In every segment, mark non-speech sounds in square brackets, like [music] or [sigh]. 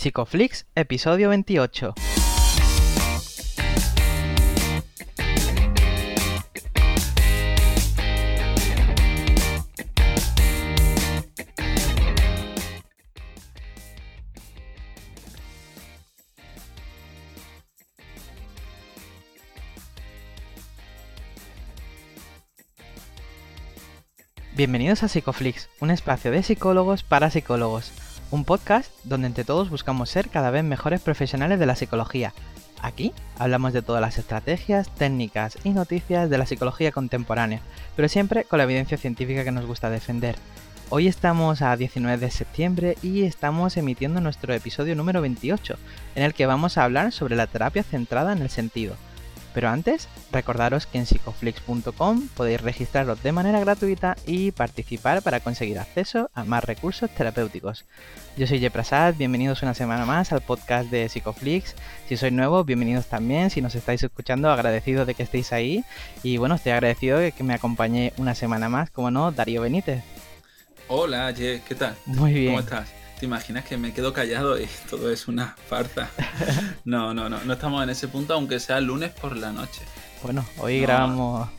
Psicoflix, episodio 28. Bienvenidos a Psicoflix, un espacio de psicólogos para psicólogos un podcast donde entre todos buscamos ser cada vez mejores profesionales de la psicología. Aquí hablamos de todas las estrategias, técnicas y noticias de la psicología contemporánea, pero siempre con la evidencia científica que nos gusta defender. Hoy estamos a 19 de septiembre y estamos emitiendo nuestro episodio número 28, en el que vamos a hablar sobre la terapia centrada en el sentido. Pero antes, recordaros que en psicoflix.com podéis registraros de manera gratuita y participar para conseguir acceso a más recursos terapéuticos. Yo soy Jeprasad, bienvenidos una semana más al podcast de Psicoflix. Si sois nuevos, bienvenidos también. Si nos estáis escuchando, agradecido de que estéis ahí. Y bueno, estoy agradecido de que me acompañe una semana más, como no, Darío Benítez. Hola, Je, ¿qué tal? Muy bien. ¿Cómo estás? ¿Te imaginas que me quedo callado y [laughs] todo es una farsa? [laughs] No, no, no, no estamos en ese punto, aunque sea lunes por la noche. Bueno, hoy grabamos.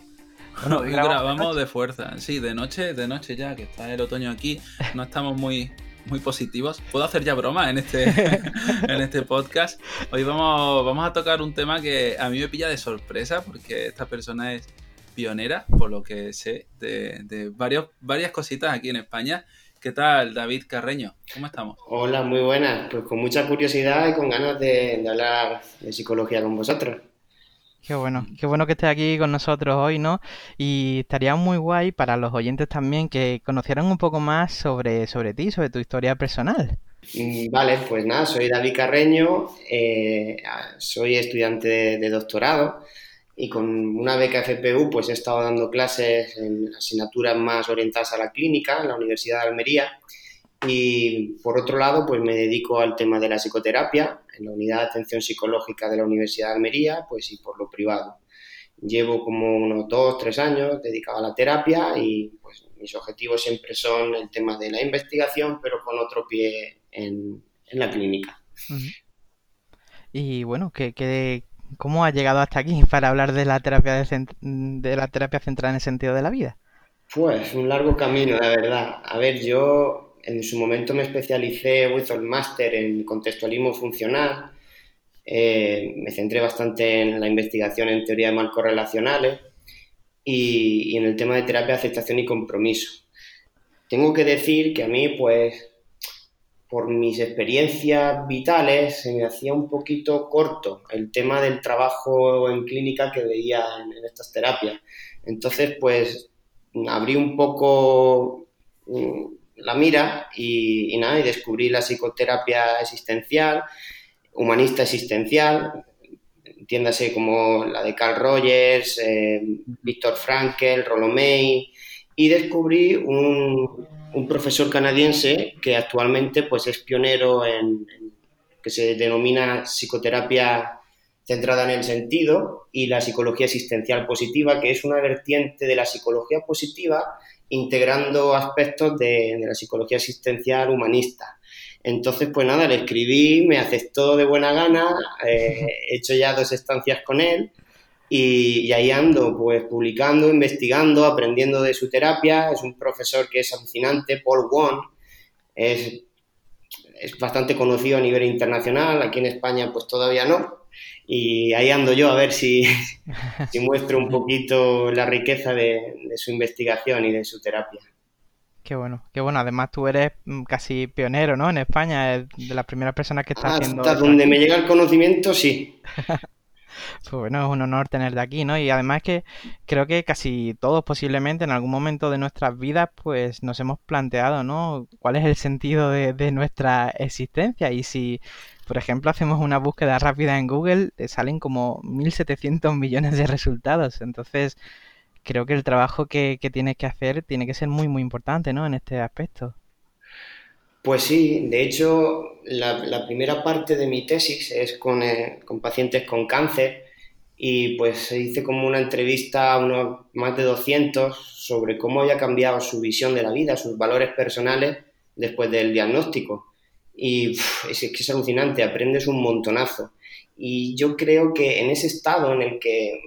Bueno, hoy grabamos, de, fuerza. Sí, de noche, de noche ya, que está el otoño aquí. No estamos muy, muy positivos. Puedo hacer ya broma en este, [laughs] en este podcast. Hoy vamos, vamos a tocar un tema que a mí me pilla de sorpresa porque esta persona es pionera, por lo que sé, de, de varios, varias cositas aquí en España. ¿Qué tal, David Carreño? ¿Cómo estamos? Hola, muy buenas. Pues con mucha curiosidad y con ganas de, hablar de psicología con vosotros. Qué bueno, qué bueno que estés aquí con nosotros hoy, ¿no? Y estaría muy guay para los oyentes también que conocieran un poco más sobre, sobre ti, sobre tu historia personal. Mm, vale, pues nada, soy David Carreño, eh, soy estudiante de doctorado y con una beca FPU pues he estado dando clases en asignaturas más orientadas a la clínica en la Universidad de Almería y por otro lado pues me dedico al tema de la psicoterapia en la unidad de atención psicológica de la Universidad de Almería pues y por lo privado. Llevo como unos dos, tres años dedicado a la terapia y pues mis objetivos siempre son el tema de la investigación pero con otro pie en, la clínica. Y bueno, ¿qué, qué, ¿Cómo ha llegado hasta aquí [laughs] para hablar de la terapia de, la terapia centrada en el sentido de la vida? Pues un largo camino, la verdad. A ver, yo en su momento me especialicé, hice el máster en contextualismo funcional. Eh, me centré bastante en la investigación en teoría de marcos relacionales y, y en el tema de terapia, aceptación y compromiso. Tengo que decir que a mí, pues, por mis experiencias vitales, se me hacía un poquito corto el tema del trabajo en clínica que veía en, estas terapias. Entonces, pues, abrí un poco mm, la mira y, nada, y descubrí la psicoterapia existencial, humanista existencial, entiéndase como la de Carl Rogers, eh, Víctor Frankel, Rollo May, y descubrí un, un profesor canadiense que actualmente pues, es pionero en, que se denomina psicoterapia centrada en el sentido y la psicología existencial positiva, que es una vertiente de la psicología positiva integrando aspectos de, la psicología existencial humanista. Entonces, pues nada, le escribí, me aceptó de buena gana, eh, [laughs] he hecho ya dos estancias con él y, ahí ando, pues publicando, investigando, aprendiendo de su terapia. Es un profesor que es alucinante, Paul Wong. Es, es bastante conocido a nivel internacional, aquí en España pues todavía no. Y ahí ando yo a ver si, [laughs] si muestro un poquito la riqueza de, su investigación y de su terapia. Qué bueno, qué bueno. Además tú eres mm, casi pionero, ¿no? En España, de las primeras personas que está haciendo... Hasta donde me llega el conocimiento, sí. [laughs] Pues bueno, es un honor tenerte aquí, ¿no? Y además que creo que casi todos posiblemente en algún momento de nuestras vidas pues nos hemos planteado, ¿no? ¿Cuál es el sentido de, nuestra existencia? Y si, por ejemplo, hacemos una búsqueda rápida en Google, salen como 1.700 millones de resultados. Entonces, creo que el trabajo que, tienes que hacer tiene que ser muy, muy importante, ¿no? En este aspecto. Pues sí, de hecho, la, primera parte de mi tesis es con, eh, con, pacientes con cáncer y pues se hice como una entrevista a unos más de 200 sobre cómo había cambiado su visión de la vida, sus valores personales después del diagnóstico. y es que es alucinante, aprendes un montonazo. Y yo creo que en ese estado en el que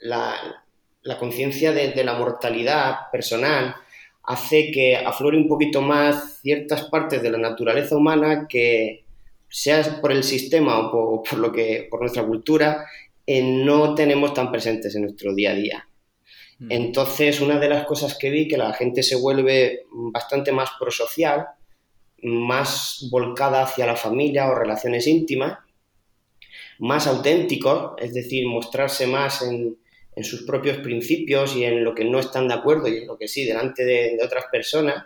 la, la conciencia de, la mortalidad personal hace que aflore un poquito más ciertas partes de la naturaleza humana que, sea por el sistema o por, lo que, por nuestra cultura, eh, no tenemos tan presentes en nuestro día a día. Mm. Entonces, una de las cosas que vi que la gente se vuelve bastante más prosocial, más volcada hacia la familia o relaciones íntimas, más auténtico, es decir, mostrarse más en, en sus propios principios y en lo que no están de acuerdo y en lo que sí, delante de, otras personas,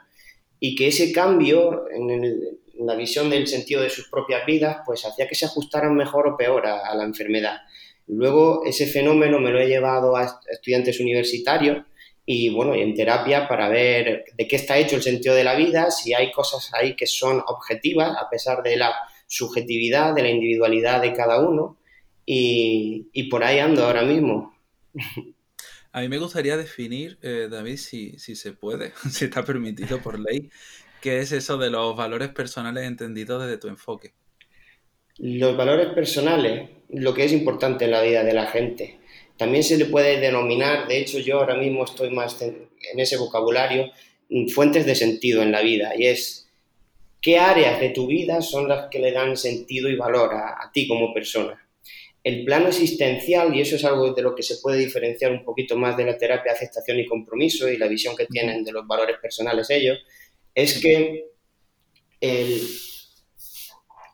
y que ese cambio en, la visión del sentido de sus propias vidas, pues hacía que se ajustaran mejor o peor a, la enfermedad. Luego ese fenómeno me lo he llevado a estudiantes universitarios y bueno, en terapia para ver de qué está hecho el sentido de la vida, si hay cosas ahí que son objetivas a pesar de la subjetividad, de la individualidad de cada uno y, y por ahí ando ahora mismo. [laughs] A mí me gustaría definir, eh, David, si, si se puede, [laughs] si está permitido por ley, qué es eso de los valores personales entendidos desde tu enfoque. Los valores personales, lo que es importante en la vida de la gente. También se le puede denominar, de hecho yo ahora mismo estoy más en ese vocabulario, mm, fuentes de sentido en la vida. Y es qué áreas de tu vida son las que le dan sentido y valor a ti como persona el plano existencial, y eso es algo de lo que se puede diferenciar un poquito más de la terapia aceptación y compromiso y la visión que tienen de los valores personales ellos, es que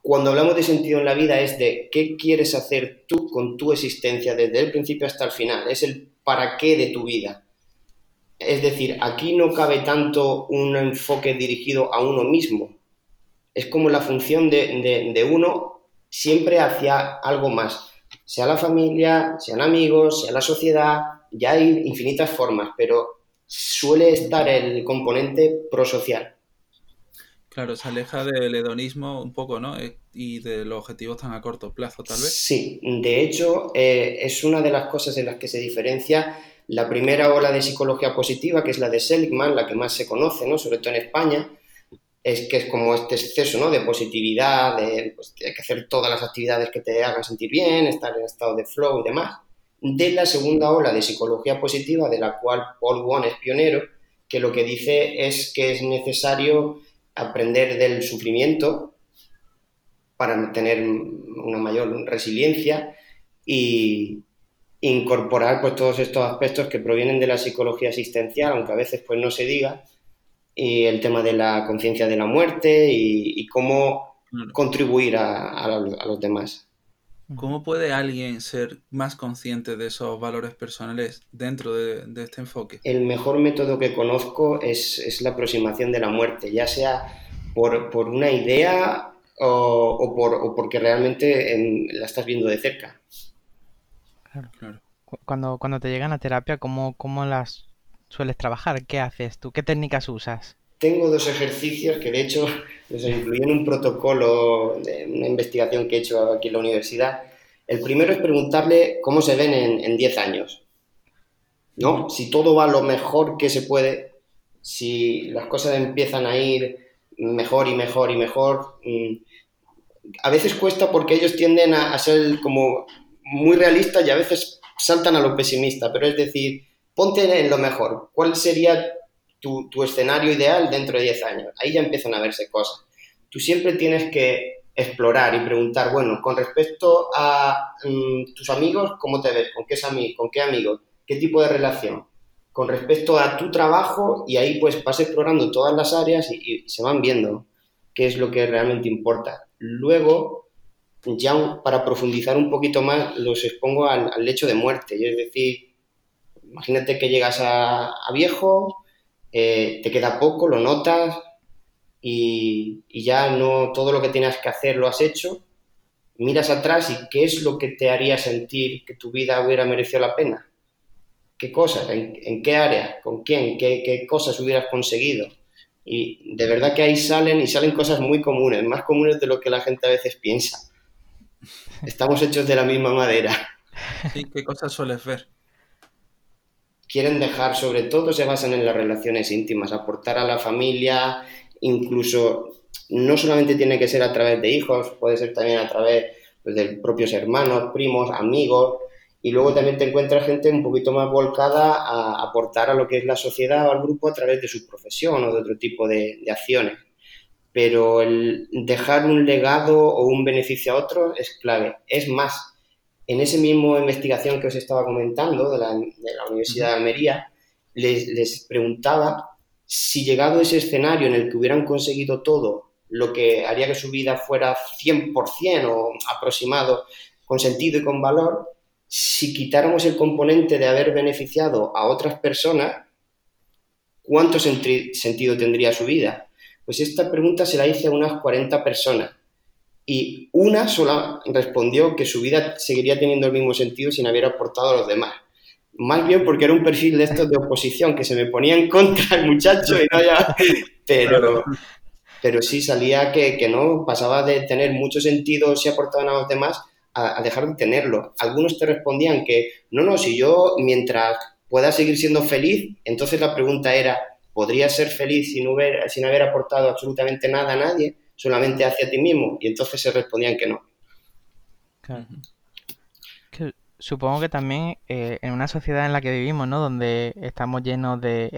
cuando hablamos de sentido en la vida es de qué quieres hacer tú con tu existencia desde el principio hasta el final, es el para qué de tu vida. Es decir, aquí no cabe tanto un enfoque dirigido a uno mismo, es como la función de, de uno siempre hacia algo más sea la familia, sean amigos, sea la sociedad, ya hay infinitas formas, pero suele estar el componente prosocial. Claro, se aleja del hedonismo un poco, ¿no? Eh, y de los objetivos tan a corto plazo, tal vez. Sí, de hecho, eh, es una de las cosas en las que se diferencia la primera ola de psicología positiva, que es la de Seligman, la que más se conoce, ¿no? Sobre todo en España, es que es como este exceso ¿no? de positividad, pues, de, que hacer todas las actividades que te hagan sentir bien, estar en estado de flow y demás, de la segunda ola de psicología positiva, de la cual Paul Wong es pionero, que lo que dice es que es necesario aprender del sufrimiento para tener una mayor resiliencia y incorporar pues todos estos aspectos que provienen de la psicología asistencial, aunque a veces pues no se diga, y el tema de la conciencia de la muerte y, cómo contribuir a, los demás. ¿Cómo puede alguien ser más consciente de esos valores personales dentro de, este enfoque? El mejor método que conozco es, la aproximación de la muerte, ya sea por, una idea o, por, porque realmente la estás viendo de cerca. Claro, claro. Cuando, cuando te llegan a terapia, ¿cómo, cómo las sueles trabajar? ¿Qué haces tú? ¿Qué técnicas usas? Tengo dos ejercicios que de hecho [laughs] los incluí en un protocolo de una investigación que he hecho aquí en la universidad. El primero es preguntarle cómo se ven en 10 años. ¿No? Si todo va lo mejor que se puede, si las cosas empiezan a ir mejor y mejor y mejor. Mm, a veces cuesta porque ellos tienden a, a ser como muy realistas y a veces saltan a lo pesimista, pero es decir, ponte en lo mejor. ¿Cuál sería tu, escenario ideal dentro de 10 años? Ahí ya empiezan a verse cosas. Tú siempre tienes que explorar y preguntar, bueno, con respecto a mm, tus amigos, ¿cómo te ves? ¿Con qué, ¿Con qué amigos? ¿Qué tipo de relación? Con respecto a tu trabajo, y ahí pues vas explorando todas las áreas y, se van viendo qué es lo que realmente importa. Luego, ya para profundizar un poquito más, los expongo al, al lecho de muerte, es decir, Imagínate que llegas a, viejo, eh, te queda poco, lo notas y, ya no todo lo que tienes que hacer lo has hecho. Miras atrás y qué es lo que te haría sentir que tu vida hubiera merecido la pena. ¿Qué cosas? ¿En, qué área? ¿Con quién? ¿Qué, ¿Qué cosas hubieras conseguido? Y de verdad que ahí salen y salen cosas muy comunes, más comunes de lo que la gente a veces piensa. [laughs] Estamos hechos de la misma madera. ¿qué cosas sueles ver? Quieren dejar, sobre todo se basan en las relaciones íntimas, aportar a la familia, incluso no solamente tiene que ser a través de hijos, puede ser también a través pues, de propios hermanos, primos, amigos, y luego también te encuentras gente un poquito más volcada a aportar a lo que es la sociedad o al grupo a través de su profesión o de otro tipo de, acciones. Pero el dejar un legado o un beneficio a otro es clave. Es más, en esa misma investigación que os estaba comentando de la, Universidad de Almería, les, les preguntaba si llegado a ese escenario en el que hubieran conseguido todo, lo que haría que su vida fuera 100% o aproximado con sentido y con valor, si quitáramos el componente de haber beneficiado a otras personas, ¿cuánto sentido tendría su vida? Pues esta pregunta se la hice a unas 40 personas y una sola respondió que su vida seguiría teniendo el mismo sentido sin haber aportado a los demás. Más bien porque era un perfil de estos de oposición que se me ponía en contra el muchacho y no ya... [laughs] Pero, pero sí salía que, que no, pasaba de tener mucho sentido si aportaban a los demás a, dejar de tenerlo. Algunos te respondían que, no, no, si yo mientras pueda seguir siendo feliz, entonces la pregunta era, ¿podrías ser feliz sin, haber, sin haber aportado absolutamente nada a nadie, solamente hacia ti mismo? Y entonces se respondían que no. supongo que también eh, en una sociedad en la que vivimos, ¿no? Donde estamos llenos de,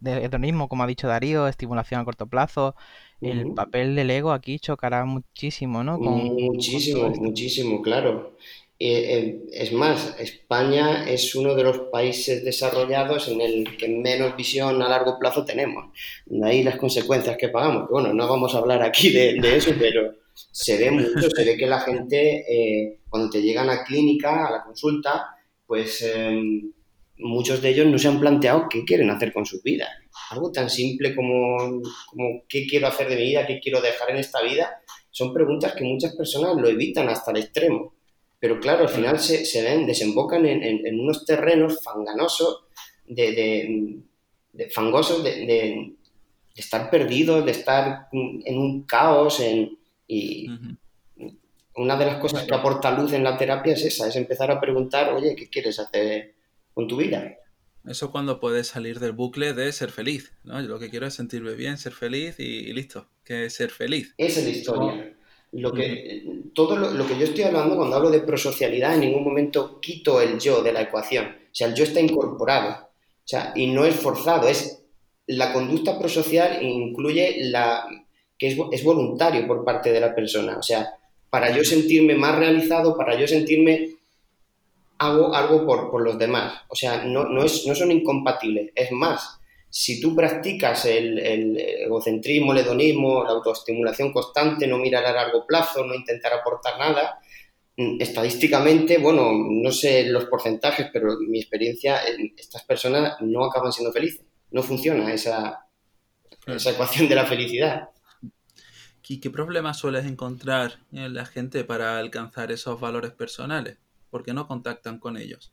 de hedonismo, como ha dicho Darío, estimulación a corto plazo, el papel del ego aquí chocará muchísimo, ¿no? muchísimo, muchísimo, claro. Eh, es más, España es uno de los países desarrollados en el que menos visión a largo plazo tenemos. De ahí las consecuencias que pagamos. Bueno, no vamos a hablar aquí de, eso, pero se ve mucho, se ve que la gente, eh, cuando te llegan a clínica, a la consulta, pues em, muchos de ellos no se han planteado qué quieren hacer con su vida algo tan simple como, qué quiero hacer de mi vida, qué quiero dejar en esta vida, son preguntas que muchas personas lo evitan hasta el extremo. Pero claro, al final se, se ven, desembocan en, unos terrenos fanganosos, de, fangosos, de, estar perdidos, de estar en un caos. y una de las cosas que aporta luz en la terapia es esa, es empezar a preguntar, oye, ¿qué quieres hacer con tu vida? Eso cuando puedes salir del bucle de ser feliz, ¿no? Yo lo que quiero es sentirme bien, ser feliz y, listo, que es ser feliz. Esa es la historia. Lo que, todo lo, que yo estoy hablando cuando hablo de prosocialidad, en ningún momento quito el yo de la ecuación. O sea, el yo está incorporado. O sea, y no es forzado, es la conducta prosocial incluye la que es, es voluntario por parte de la persona. O sea, para yo sentirme más realizado, para yo sentirme hago algo por, los demás. O sea, no, no, es, no son incompatibles. Es más, si tú practicas el, egocentrismo, el hedonismo, la autoestimulación constante, no mirar a largo plazo, no intentar aportar nada, mm, estadísticamente, bueno, no sé los porcentajes, pero mi experiencia, estas personas no acaban siendo felices. No funciona esa, esa ecuación de la felicidad. ¿Y qué problemas sueles encontrar en la gente para alcanzar esos valores personales? ¿Por qué no contactan con ellos?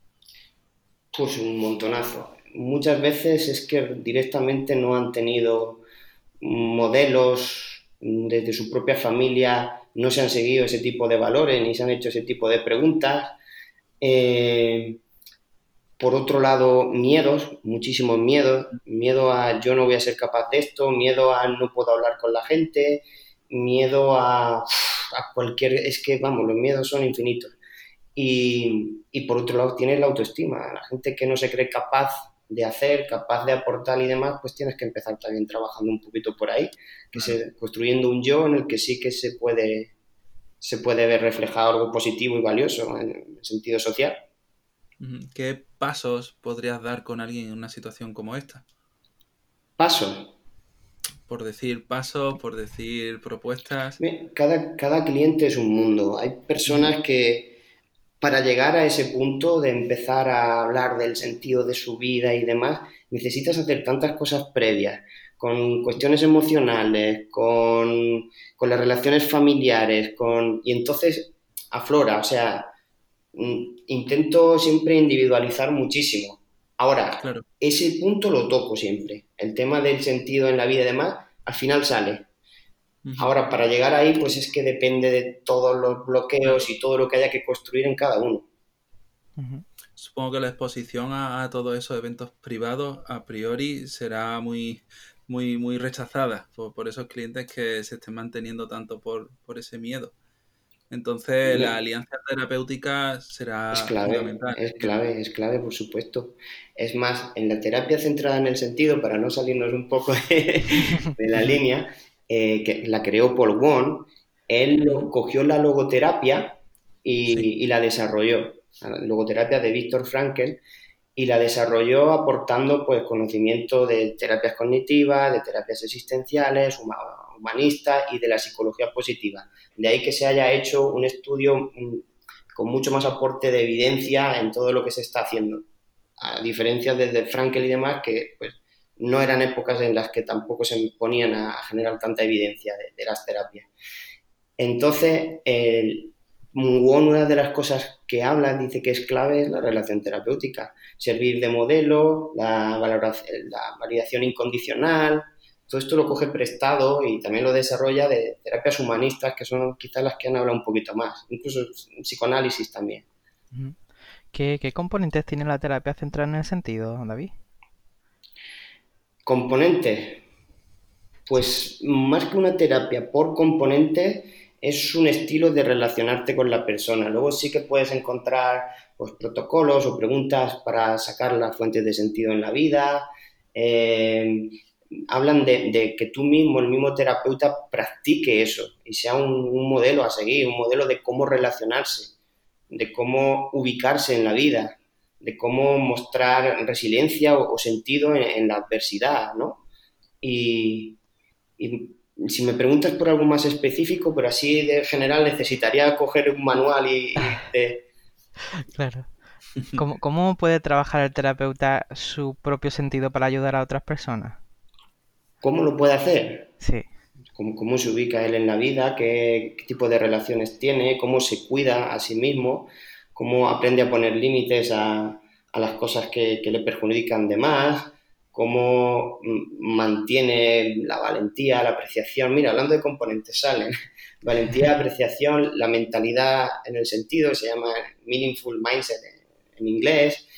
Pues un montonazo. Muchas veces es que directamente no han tenido modelos desde su propia familia, no se han seguido ese tipo de valores ni se han hecho ese tipo de preguntas. Eh, por otro lado, miedos, muchísimos miedos. Miedo a yo no voy a ser capaz de esto, miedo a no puedo hablar con la gente, miedo a, a cualquier... Es que, vamos, los miedos son infinitos. Y, y, por otro lado tienes la autoestima. La gente que no se cree capaz de hacer, capaz de aportar y demás, pues tienes que empezar también trabajando un poquito por ahí, que se, construyendo un yo en el que sí que se puede, se puede ver reflejado algo positivo y valioso en el sentido social. ¿Qué pasos podrías dar con alguien en una situación como esta? Pasos. Por decir pasos, por decir propuestas. Cada, cada cliente es un mundo. Hay personas que para llegar a ese punto de empezar a hablar del sentido de su vida y demás, necesitas hacer tantas cosas previas, con cuestiones emocionales, con, las relaciones familiares, con y entonces aflora, o sea, mm, intento siempre individualizar muchísimo. Ahora, ese punto lo toco siempre. El tema del sentido en la vida y demás, al final sale. Ahora, para llegar ahí, pues es que depende de todos los bloqueos y todo lo que haya que construir en cada uno. Supongo que la exposición a, todos esos eventos privados a priori será muy muy, muy rechazada por, esos clientes que se estén manteniendo tanto por, por ese miedo. Entonces, la alianza terapéutica será es clave, fundamental. Es clave, es clave, por supuesto. Es más, en la terapia centrada en el sentido, para no salirnos un poco [laughs] de, la línea, eh, que la creó Paul Wong, él cogió la logoterapia y, y la desarrolló. La logoterapia de Víctor Frankel y la desarrolló aportando pues, conocimiento de terapias cognitivas, de terapias existenciales, humanistas y de la psicología positiva. De ahí que se haya hecho un estudio mm, con mucho más aporte de evidencia en todo lo que se está haciendo. A diferencia de, Frankel y demás, que pues, no eran épocas en las que tampoco se ponían a generar tanta evidencia de, las terapias. Entonces, el, una de las cosas que habla, dice que es clave, es la relación terapéutica. Servir de modelo, la, la validación incondicional, todo esto lo coge prestado y también lo desarrolla de terapias humanistas, que son quizás las que han hablado un poquito más, incluso psicoanálisis también. ¿Qué, ¿Qué, componentes tiene la terapia centrada en el sentido, David? Componentes. Pues más que una terapia por componentes, es un estilo de relacionarte con la persona. Luego sí que puedes encontrar pues, protocolos o preguntas para sacar las fuentes de sentido en la vida. Eh, hablan de, que tú mismo, el mismo terapeuta, practique eso y sea un, modelo a seguir, un modelo de cómo relacionarse, de cómo ubicarse en la vida, de cómo mostrar resiliencia o, sentido en, la adversidad, ¿no? y si me preguntas por algo más específico, pero así de general necesitaría coger un manual y... [laughs] claro. ¿Cómo, puede trabajar el terapeuta su propio sentido para ayudar a otras personas? ¿Cómo lo puede hacer? Sí. ¿Cómo, se ubica él en la vida? ¿Qué, tipo de relaciones tiene? ¿Cómo se cuida a sí mismo? ¿Cómo aprende a poner límites a, las cosas que, que le perjudican de más? cómo mantiene la valentía, la apreciación. Mira, hablando de componentes, salen [laughs] valentía, apreciación, la mentalidad en el sentido, se llama meaningful mindset en, inglés,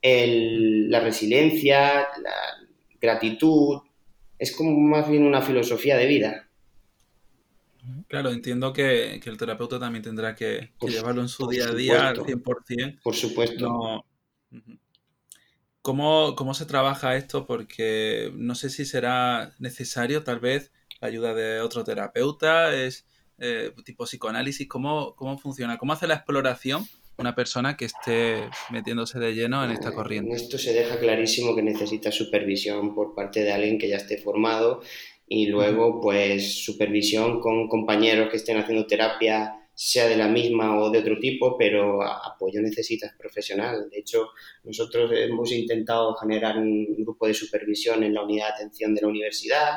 la resiliencia, la gratitud, es como más bien una filosofía de vida. Claro, entiendo que, el terapeuta también tendrá que, llevarlo en su día a día al 100%. Por supuesto. ¿Cómo, ¿Cómo se trabaja esto? Porque no sé si será necesario tal vez la ayuda de otro terapeuta, es eh, tipo psicoanálisis, ¿cómo, ¿cómo funciona? ¿Cómo hace la exploración una persona que esté metiéndose de lleno en esta corriente? Esto se deja clarísimo que necesita supervisión por parte de alguien que ya esté formado y luego pues supervisión con compañeros que estén haciendo terapia sea de la misma o de otro tipo, pero apoyo necesitas profesional. De hecho, nosotros hemos intentado generar un grupo de supervisión en la unidad de atención de la universidad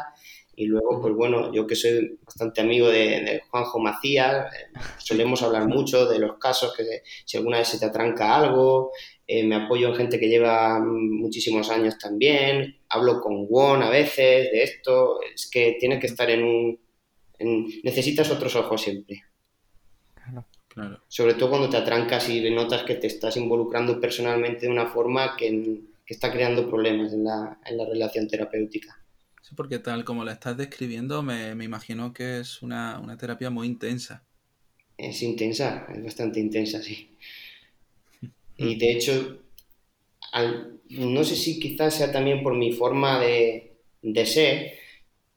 y luego, pues bueno, yo que soy bastante amigo de, Juanjo Macías, eh, solemos hablar mucho de los casos que si alguna vez se te atranca algo, eh, me apoyo en gente que lleva muchísimos años también, hablo con Won a veces de esto, es que tienes que estar en un... necesitas otros ojos siempre. Sobre todo cuando te atrancas y notas que te estás involucrando personalmente de una forma que, está creando problemas en la, relación terapéutica. Sí, porque tal como la estás describiendo, me, imagino que es una, terapia muy intensa. Es intensa, es bastante intensa, sí. [laughs] Y de hecho, no sé si quizás sea también por mi forma de, ser,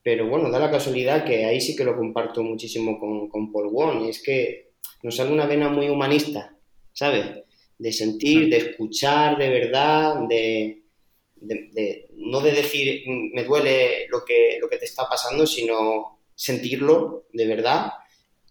pero bueno, da la casualidad que ahí sí que lo comparto muchísimo con, con Paul Wong, y es que nos sale una vena muy humanista, ¿sabes? De sentir, de escuchar de verdad, de, no de decir me duele lo que, lo que te está pasando, sino sentirlo de verdad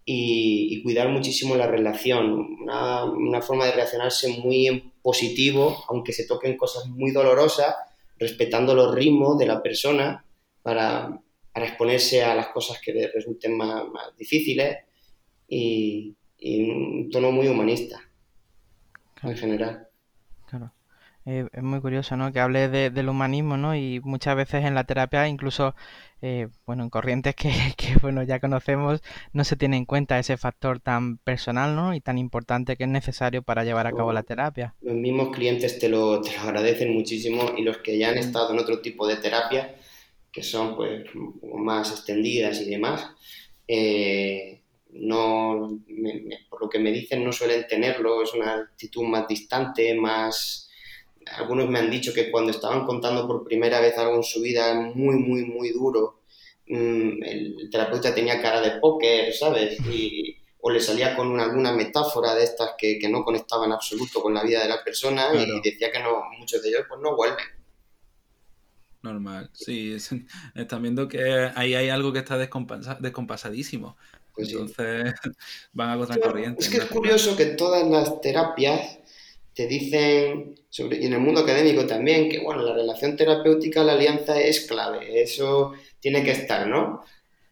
y, cuidar muchísimo la relación. Una, forma de relacionarse muy en positivo, aunque se toquen cosas muy dolorosas, respetando los ritmos de la persona para, exponerse a las cosas que le resulten más, más difíciles. Y, y un tono muy humanista en general. Eh, es muy curioso, ¿no? Que hable del humanismo, ¿no? Y muchas veces en la terapia, incluso, eh, bueno, en corrientes [laughs] que, bueno, ya conocemos, no se tiene en cuenta ese factor tan personal, ¿no? Y tan importante que es necesario para llevar a cabo la terapia. Los mismos clientes te lo, te lo agradecen muchísimo y los que ya han mm. estado en otro tipo de terapia que son pues más extendidas y demás, eh, no, por lo que me dicen, no suelen tenerlo, es una actitud más distante, más... Algunos me han dicho que cuando estaban contando por primera vez algo en su vida muy, muy, muy duro, mm, el terapeuta tenía cara de póker, ¿sabes? Y, o le salía con alguna metáfora de estas que, que, no conectaban en absoluto con la vida de la persona y decía que no, muchos de ellos pues no vuelven. Normal, sí, están viendo que ahí hay algo que está descompasadísimo. Pues Entonces [laughs] van a contracorriente. Es que es curioso que todas las terapias te dicen, sobre, y en el mundo académico también, que bueno, la relación terapéutica, la alianza es clave, eso tiene que estar, ¿no?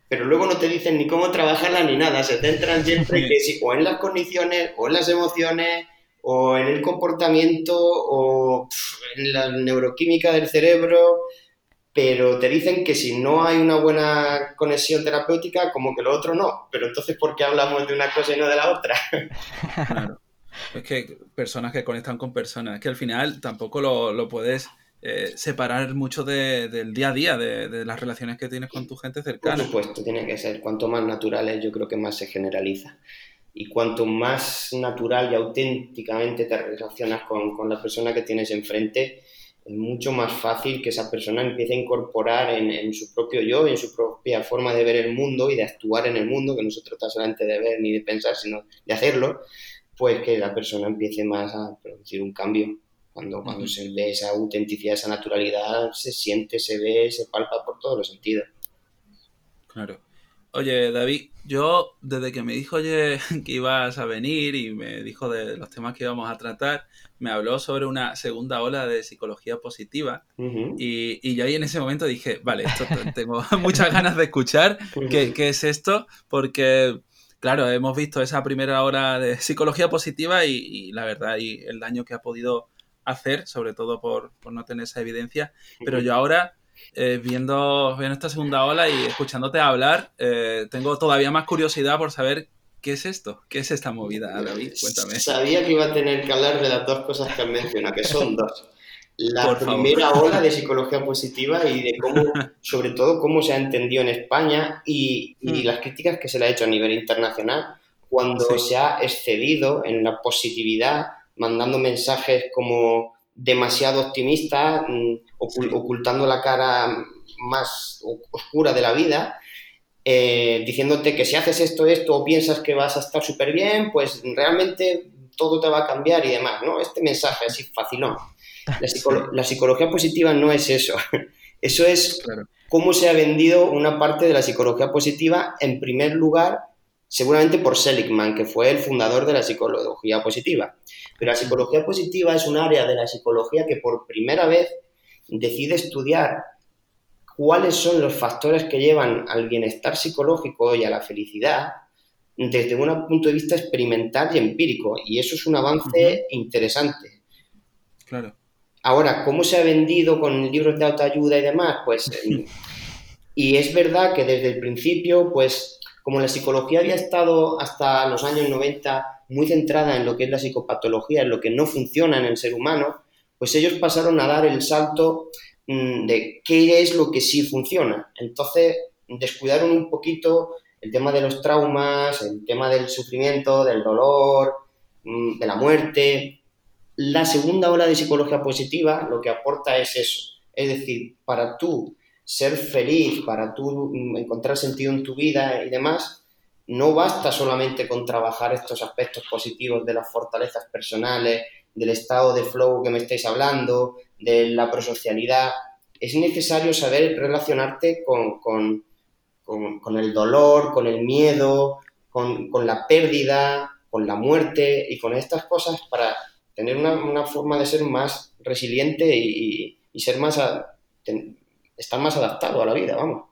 Pero luego no te dicen ni cómo trabajarla ni nada, se centran siempre que si, o en las condiciones, o en las emociones, o en el comportamiento, o en la neuroquímica del cerebro, pero te dicen que si no hay una buena conexión terapéutica, como que lo otro no. Pero entonces, ¿por qué hablamos de una cosa y no de la otra? Claro. Es que personas que conectan con personas, es que al final tampoco lo, puedes eh, separar mucho del día a día, de, las relaciones que tienes con tu gente cercana. Por supuesto, tiene que ser. Cuanto más naturales, yo creo que más se generaliza. Y cuanto más natural y auténticamente te relacionas con, con la persona que tienes enfrente, es mucho más fácil que esa persona empiece a incorporar en, su propio yo, en su propia forma de ver el mundo y de actuar en el mundo, que no se trata solamente de ver ni de pensar, sino de hacerlo, pues que la persona empiece más a producir un cambio. Cuando, cuando se ve esa autenticidad, esa naturalidad, se siente, se ve, se palpa por todos los sentidos. Claro. Oye, David, yo desde que me dijo oye, [laughs] que ibas a venir y me dijo de los temas que íbamos a tratar, me habló sobre una segunda ola de psicología positiva y, y, yo ahí en ese momento dije, vale, esto tengo [laughs] muchas ganas de escuchar qué, qué, es esto, porque claro, hemos visto esa primera hora de [laughs] psicología positiva y, y la verdad y el daño que ha podido hacer, sobre todo por, por no tener esa evidencia, pero yo ahora eh, viendo, viendo esta segunda ola y escuchándote hablar, eh, tengo todavía más curiosidad por saber qué es esto, qué es esta movida, David. Cuéntame. Sabía que iba a tener que hablar de las dos cosas que has mencionado, que son dos. La primera [laughs] ola de psicología positiva y de cómo, [laughs] sobre todo, cómo se ha entendido en España y, y mm. las críticas que se le ha hecho a nivel internacional cuando se ha excedido en la positividad, mandando mensajes como demasiado optimista, mm, ocultando la cara más oscura de la vida, eh, diciéndote que si haces esto, esto o piensas que vas a estar súper bien, pues realmente todo te va a cambiar y demás, ¿no? Este mensaje así fácil, La, la psicología positiva no es eso. [laughs] Eso es cómo se ha vendido una parte de la psicología positiva, en primer lugar, seguramente por Seligman, que fue el fundador de la psicología positiva. Pero la psicología positiva es un área de la psicología que por primera vez decide estudiar cuáles son los factores que llevan al bienestar psicológico y a la felicidad desde un punto de vista experimental y empírico. Y eso es un avance interesante. Claro. Ahora, ¿cómo se ha vendido con libros de autoayuda y demás? Pues, [laughs] y es verdad que desde el principio, pues, como la psicología había estado hasta los años 90 muy centrada en lo que es la psicopatología, en lo que no funciona en el ser humano, pues ellos pasaron a dar el salto mm, de qué es lo que sí funciona. Entonces, descuidaron un poquito el tema de los traumas, el tema del sufrimiento, del dolor, mm, de la muerte. La segunda ola de psicología positiva lo que aporta es eso. Es decir, para tú ser feliz, para tú mm, encontrar sentido en tu vida y demás, no basta solamente con trabajar estos aspectos positivos de las fortalezas personales, del estado de flow que me estáis hablando, de la prosocialidad. Es necesario saber relacionarte con, el dolor, con el miedo, con, la pérdida, con la muerte y con estas cosas para tener una, forma de ser más resiliente y, ser más estar más adaptado a la vida, vamos.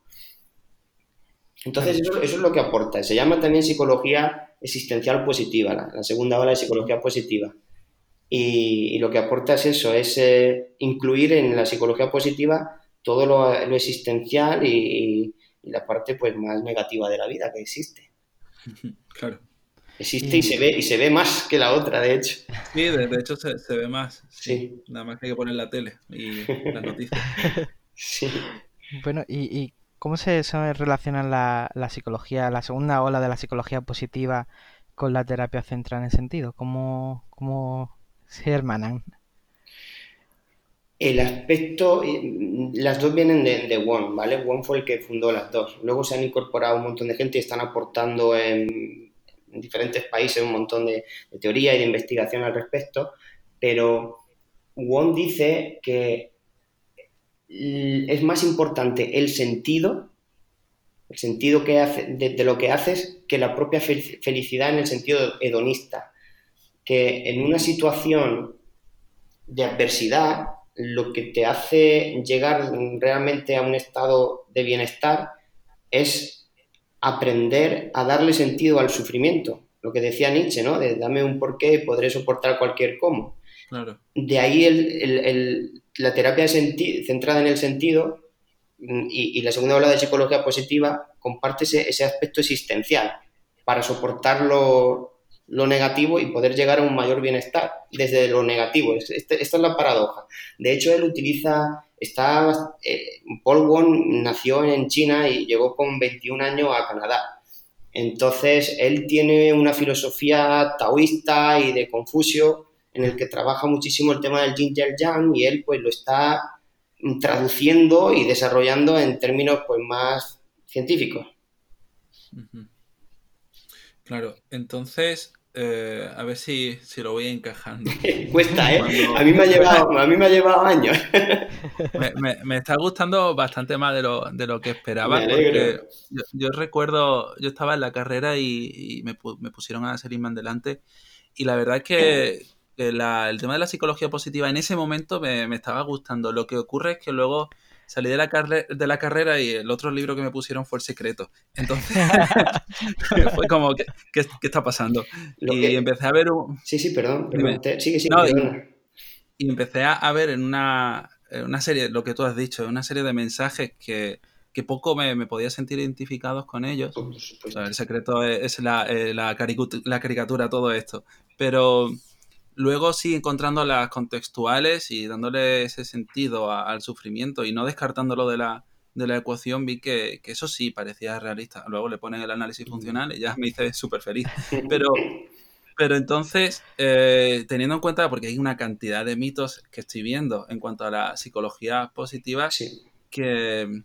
Entonces, eso, es lo que aporta. Se llama también psicología existencial positiva, la, segunda ola de psicología positiva. Y, lo que aporta es eso, es eh, incluir en la psicología positiva todo lo, existencial y, la parte pues más negativa de la vida que existe. Claro. Existe y se ve y se ve más que la otra, de hecho. Sí, de, hecho se, ve más. Sí. Nada más que hay que poner la tele y las noticias. [laughs] sí. Bueno, ¿y, cómo se, relaciona la, la, psicología, la segunda ola de la psicología positiva con la terapia centrada en el sentido? ¿Cómo, cómo se hermanan? El aspecto, las dos vienen de, de Wong, ¿vale? Wong fue el que fundó las dos. Luego se han incorporado un montón de gente y están aportando en, diferentes países un montón de, teoría y de investigación al respecto, pero Wong dice que es más importante el sentido, el sentido que hace, de, lo que haces, que la propia felicidad en el sentido hedonista. Que en una situación de adversidad, lo que te hace llegar realmente a un estado de bienestar es aprender a darle sentido al sufrimiento. Lo que decía Nietzsche, ¿no? De dame un porqué y podré soportar cualquier cómo. De ahí la terapia centrada en el sentido y, la segunda ola de psicología positiva comparte ese, aspecto existencial para soportarlo lo negativo y poder llegar a un mayor bienestar desde lo negativo. Este, esta es la paradoja. De hecho, él utiliza, está, eh, Paul Wong nació en China y llegó con 21 años a Canadá. Entonces, él tiene una filosofía taoísta y de Confucio en el que trabaja muchísimo el tema del yin y el yang y él pues lo está traduciendo y desarrollando en términos pues más científicos. Claro, entonces eh, a ver si, lo voy encajando. [laughs] Cuesta, ¿eh? A, mí me ha [laughs] llevado, a mí me ha llevado años. me, está gustando bastante más de lo, de lo que esperaba. Porque yo, recuerdo, yo estaba en la carrera y, me, pusieron a hacer Inman delante. Y la verdad es que, el tema de la psicología positiva en ese momento me, me estaba gustando. Lo que ocurre es que luego salí de la, de la carrera y el otro libro que me pusieron fue El Secreto. Entonces, [laughs] fue como, ¿qué, qué, está pasando? y empecé a ver un... Sí, sí, perdón. Sigue, sigue, y, empecé a ver en una, una serie, lo que tú has dicho, una serie de mensajes que, que poco me, me, podía sentir identificados con ellos. el secreto es, la, eh, la, la, caricatura, todo esto. Pero Luego sí encontrando las contextuales y dándole ese sentido al sufrimiento y no descartándolo de la, de la ecuación, vi que, eso sí parecía realista. Luego le ponen el análisis funcional y ya me hice súper feliz. [laughs] Pero, pero entonces, eh, teniendo en cuenta, porque hay una cantidad de mitos que estoy viendo en cuanto a la psicología positiva, que,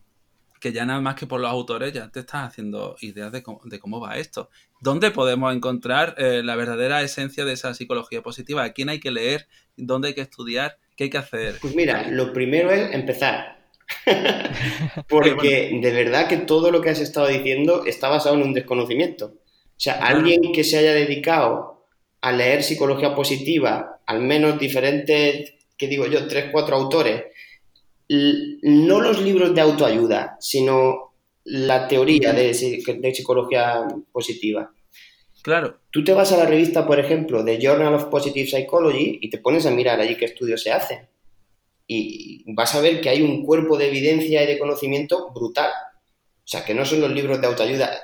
que ya nada más que por los autores ya te estás haciendo ideas de cómo, va esto. ¿Dónde podemos encontrar eh, la verdadera esencia de esa psicología positiva? ¿A quién hay que leer? ¿Dónde hay que estudiar? ¿Qué hay que hacer? Pues mira, lo primero es empezar. [laughs] Porque de verdad que todo lo que has estado diciendo está basado en un desconocimiento. O sea, alguien que se haya dedicado a leer psicología positiva, al menos diferentes, que digo yo, tres, cuatro autores, no los libros de autoayuda, sino la teoría de, psicología positiva. Claro. Tú te vas a la revista, por ejemplo, de Journal of Positive Psychology y te pones a mirar allí qué estudios se hacen. Y vas a ver que hay un cuerpo de evidencia y de conocimiento brutal. O sea, que no son los libros de autoayuda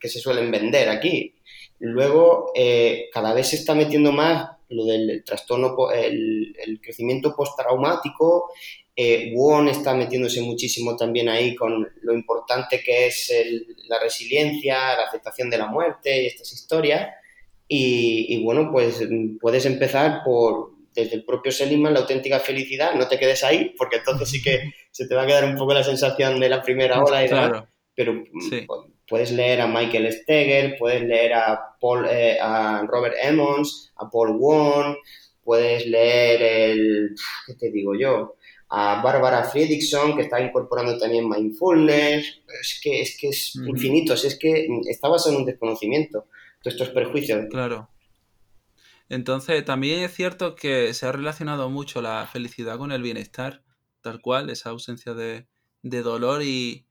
que, se suelen vender aquí. Luego, eh, cada vez se está metiendo más lo del trastorno, el, el crecimiento postraumático, eh, Won está metiéndose muchísimo también ahí con lo importante que es la resiliencia, la aceptación de la muerte y estas historias. Y, bueno, pues puedes empezar por desde el propio Seligman, la auténtica felicidad, no te quedes ahí, porque entonces sí que se te va a quedar un poco la sensación de la primera ola y pero mm, puedes leer a Michael Steger, puedes leer a, Paul, eh, a Robert Emmons, a Paul Won, puedes leer el, ¿qué te digo yo? A Bárbara Fredrickson, que está incorporando también mindfulness. Es que es, que es infinito, es que está basado en un desconocimiento, todos estos prejuicios. Claro. Entonces, también es cierto que se ha relacionado mucho la felicidad con el bienestar, tal cual, esa ausencia de, dolor y,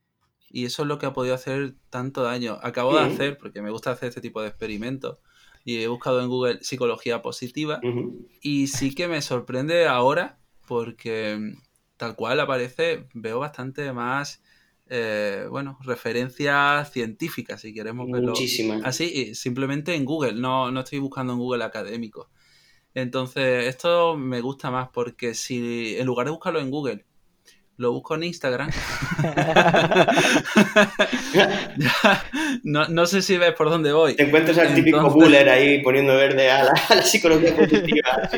eso es lo que ha podido hacer tanto daño. Acabo de hacer, porque me gusta hacer este tipo de experimentos, y he buscado en Google psicología positiva, y sí que me sorprende ahora porque tal cual aparece, veo bastante más, eh, bueno, referencias científicas, si queremos verlo Muchísimas. así, simplemente en Google, no, no estoy buscando en Google académico. Entonces, esto me gusta más porque si en lugar de buscarlo en Google, lo busco en Instagram. [laughs] no, sé si ves por dónde voy. Te encuentras al típico buller ahí poniendo verde a la, psicología positiva.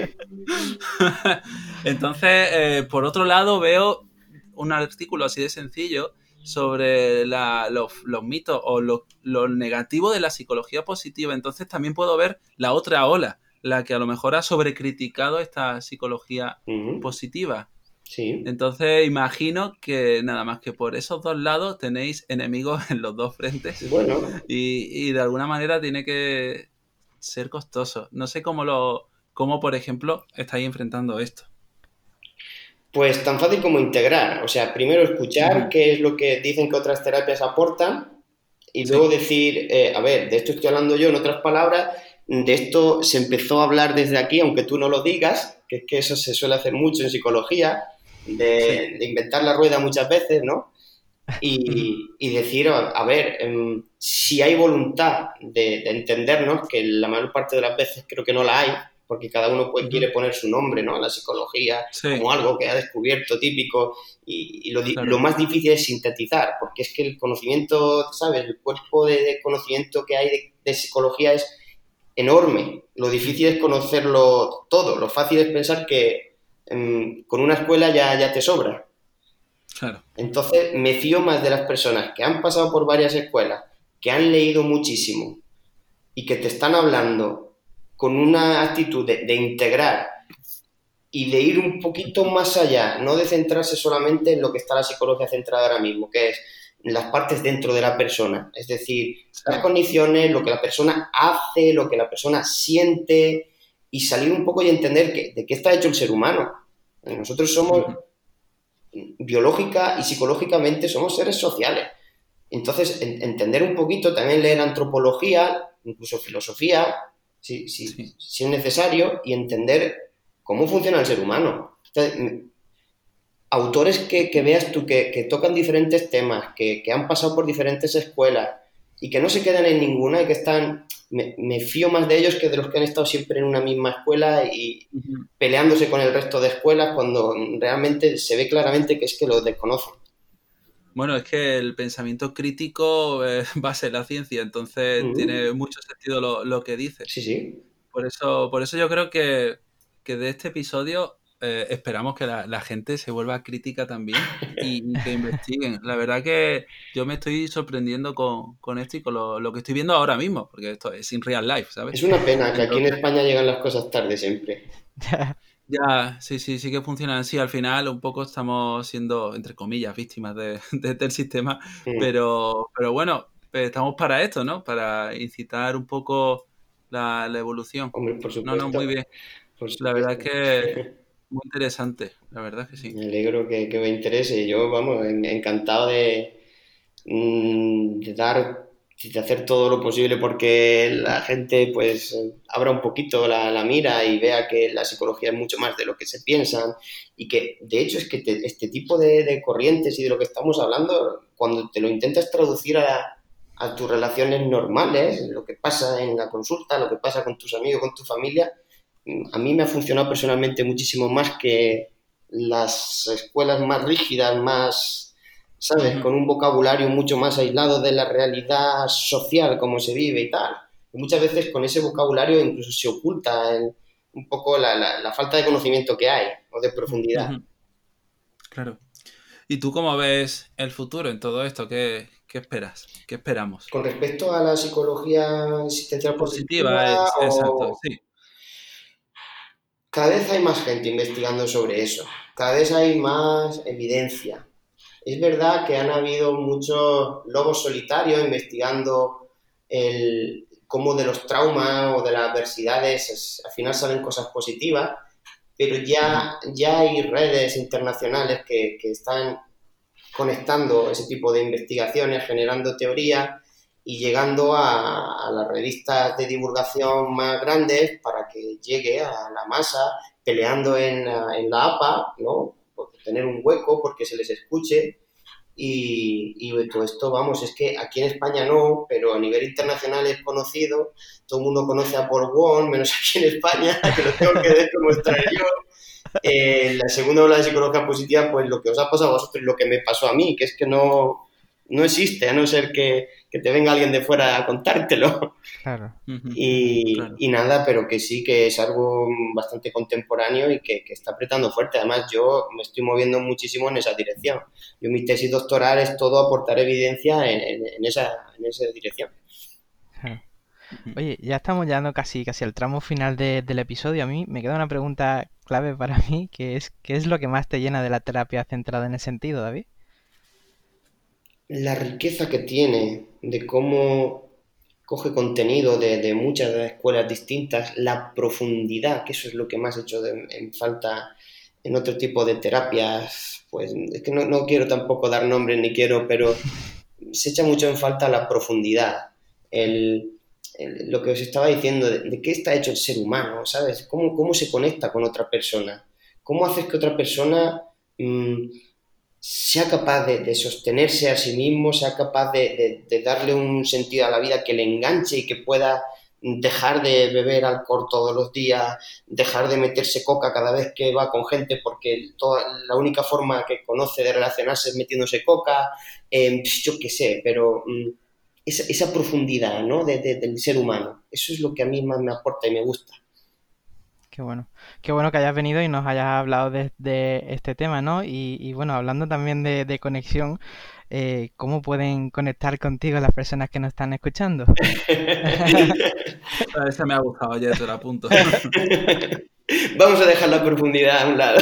[laughs] Entonces, eh, por otro lado, veo un artículo así de sencillo sobre los, mitos o lo, negativo de la psicología positiva. Entonces también puedo ver la otra ola, la que a lo mejor ha sobrecriticado esta psicología positiva. Sí. Entonces imagino que nada más que por esos dos lados tenéis enemigos [laughs] en los dos frentes. Bueno. Y, de alguna manera tiene que ser costoso. No sé cómo lo, cómo por ejemplo estáis enfrentando esto. Pues tan fácil como integrar. O sea, primero escuchar qué es lo que dicen que otras terapias aportan y luego decir, eh, a ver, de esto estoy hablando yo, en otras palabras, de esto se empezó a hablar desde aquí, aunque tú no lo digas, que es que eso se suele hacer mucho en psicología, de, inventar la rueda muchas veces, ¿no? Y, decir, a, ver, em, si hay voluntad de, de, entendernos, que la mayor parte de las veces creo que no la hay, porque cada uno pues, quiere poner su nombre ¿no? a la psicología como algo que ha descubierto típico y, lo, más difícil es sintetizar, porque es que el conocimiento, ¿sabes? El cuerpo de, conocimiento que hay de, psicología es enorme. Lo difícil es conocerlo todo. Lo fácil es pensar que em, con una escuela ya, ya te sobra. Claro. Entonces me fío más de las personas que han pasado por varias escuelas, que han leído muchísimo y que te están hablando con una actitud de, integrar y de ir un poquito más allá, no de centrarse solamente en lo que está la psicología centrada ahora mismo, que es las partes dentro de la persona, es decir, las condiciones, lo que la persona hace, lo que la persona siente y salir un poco y entender que, de qué está hecho el ser humano. Nosotros somos biológica y psicológicamente somos seres sociales. Entonces, entender un poquito, también leer antropología, incluso filosofía, si, si, si es necesario, y entender cómo funciona el ser humano. autores que, veas tú que, tocan diferentes temas, que, han pasado por diferentes escuelas y que no se quedan en ninguna y que están, me, fío más de ellos que de los que han estado siempre en una misma escuela y peleándose con el resto de escuelas cuando realmente se ve claramente que es que lo desconocen. Bueno, es que el pensamiento crítico es base de la ciencia, entonces tiene mucho sentido lo, que dices. Sí, sí. Por eso, por eso yo creo que, de este episodio eh, esperamos que la, gente se vuelva crítica también y, que [laughs] investiguen. La verdad que yo me estoy sorprendiendo con, esto y con lo, que estoy viendo ahora mismo, porque esto es in real life, ¿sabes? Es una pena que aquí en España llegan las cosas tarde siempre. [laughs] Ya, sí, sí, sí que funcionan así. Al final, un poco estamos siendo, entre comillas, víctimas de, [laughs] del sistema, pero, pero bueno, pues, estamos para esto, ¿no? Para incitar un poco la, evolución. Hombre, por supuesto. No, no, muy bien. La verdad es que muy interesante, la verdad que sí. Me alegro que, me interese. Yo, vamos, encantado de, mm, de dar de hacer todo lo posible porque la gente pues abra un poquito la, mira y vea que la psicología es mucho más de lo que se piensan y que de hecho es que este tipo de, corrientes y de lo que estamos hablando, cuando te lo intentas traducir a, a, tus relaciones normales, lo que pasa en la consulta, lo que pasa con tus amigos, con tu familia, a mí me ha funcionado personalmente muchísimo más que las escuelas más rígidas, más ¿sabes? Con un vocabulario mucho más aislado de la realidad social, como se vive y tal. muchas veces con ese vocabulario incluso se oculta un poco la, falta de conocimiento que hay o de profundidad. Claro. ¿Y tú cómo ves el futuro en todo esto? ¿Qué, esperas? ¿Qué esperamos? Con respecto a la psicología existencial positiva, exacto, sí. Cada vez hay más gente investigando sobre eso, cada vez hay más evidencia. Es verdad que han habido muchos lobos solitarios investigando el, cómo de los traumas o de las adversidades al final salen cosas positivas, pero ya, ya hay redes internacionales que, están conectando ese tipo de investigaciones, generando teorías y llegando a, las revistas de divulgación más grandes para que llegue a la masa, peleando en, en la APA, ¿no? Tener un hueco, porque se les escuche. Y, y, todo esto, vamos, es que aquí en España no, pero a nivel internacional es conocido, todo el mundo conoce a Paul Wong, menos aquí en España, [laughs] que lo tengo que demostrar yo. eh, la segunda ola de psicología positiva, pues lo que os ha pasado a vosotros y lo que me pasó a mí, que es que no, no existe, a no ser que, te venga alguien de fuera a contártelo. Claro. y, nada, pero que sí que es algo bastante contemporáneo y que, está apretando fuerte. Además, yo me estoy moviendo muchísimo en esa dirección. Yo mi tesis doctoral es todo aportar evidencia en, esa, en esa dirección. Oye, ya estamos llegando casi, casi al tramo final del episodio. A mí me queda una pregunta clave para mí, que es ¿qué es lo que más te llena de la terapia centrada en ese sentido, David? La riqueza que tiene de cómo coge contenido de, muchas escuelas distintas, la profundidad, que eso es lo que más he hecho en falta en otro tipo de terapias, pues es que no, no quiero tampoco dar nombres ni quiero, pero se echa mucho en falta la profundidad, el lo que os estaba diciendo, de, qué está hecho el ser humano, ¿sabes? ¿Cómo, cómo se conecta con otra persona? ¿Cómo haces que otra persona mm, sea capaz de, sostenerse a sí mismo, sea capaz de, darle un sentido a la vida que le enganche y que pueda dejar de beber alcohol todos los días, dejar de meterse coca cada vez que va con gente porque toda, la única forma que conoce de relacionarse es metiéndose coca, eh, yo qué sé, pero... Mm, esa, profundidad ¿no? del ser humano. Eso es lo que a mí más me aporta y me gusta. Qué bueno. Qué bueno que hayas venido y nos hayas hablado de, este tema, ¿no? Y, bueno, hablando también de, conexión, eh, ¿cómo pueden conectar contigo las personas que nos están escuchando? [laughs] Esa me ha gustado, ya te lo apunto. [laughs] Vamos a dejar la profundidad a un lado.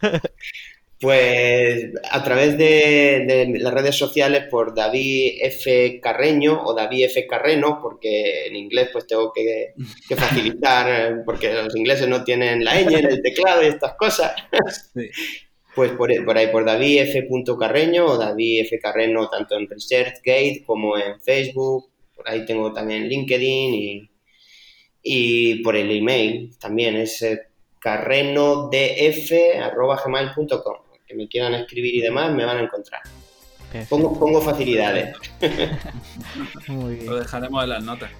[laughs] Pues a través de, las redes sociales por David F. Carreño o David F. Carreno, porque en inglés pues tengo que, facilitar, [laughs] porque los ingleses no tienen la ñ en el teclado y estas cosas. [laughs] Pues por, ahí, por David F. Carreño o David F. Carreno, tanto en ResearchGate como en Facebook. Por ahí tengo también LinkedIn y, y por el email también es eh, carrenodf.gmail.com que me quieran escribir y demás, me van a encontrar. Pongo, pongo, facilidades. [laughs] Muy bien. Lo dejaremos en las notas.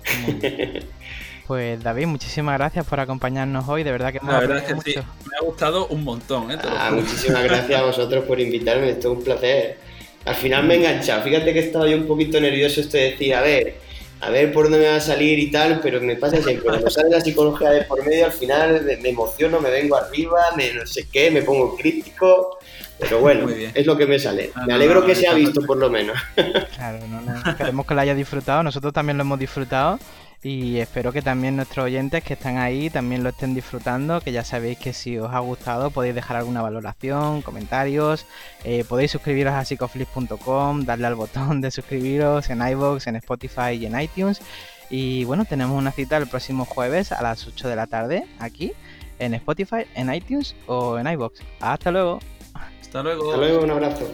Pues David, muchísimas gracias por acompañarnos hoy, de verdad que me, verdad que sí, me ha gustado un montón. ¿eh? Ah, muchísimas gracias a vosotros por invitarme, esto es un placer. Al final me he enganchado, fíjate que estaba yo un poquito nervioso, esto de decir, a ver, a ver por dónde me va a salir y tal, pero me pasa siempre, cuando sale la psicología de por medio, al final me, emociono, me vengo arriba, me no sé qué, me pongo crítico, pero bueno, es lo que me sale. Ah, me alegro que se ha visto por lo menos. [laughs] Claro, no, no, esperemos que lo haya disfrutado, nosotros también lo hemos disfrutado y espero que también nuestros oyentes que están ahí también lo estén disfrutando, que ya sabéis que si os ha gustado podéis dejar alguna valoración, comentarios, eh, podéis suscribiros a psicoflip.com, darle al botón de suscribiros en iVoox, en Spotify y en iTunes. Y bueno, tenemos una cita el próximo jueves a las 8 de la tarde aquí en Spotify, en iTunes o en iVoox. Hasta luego. Hasta luego. Hasta luego, un abrazo.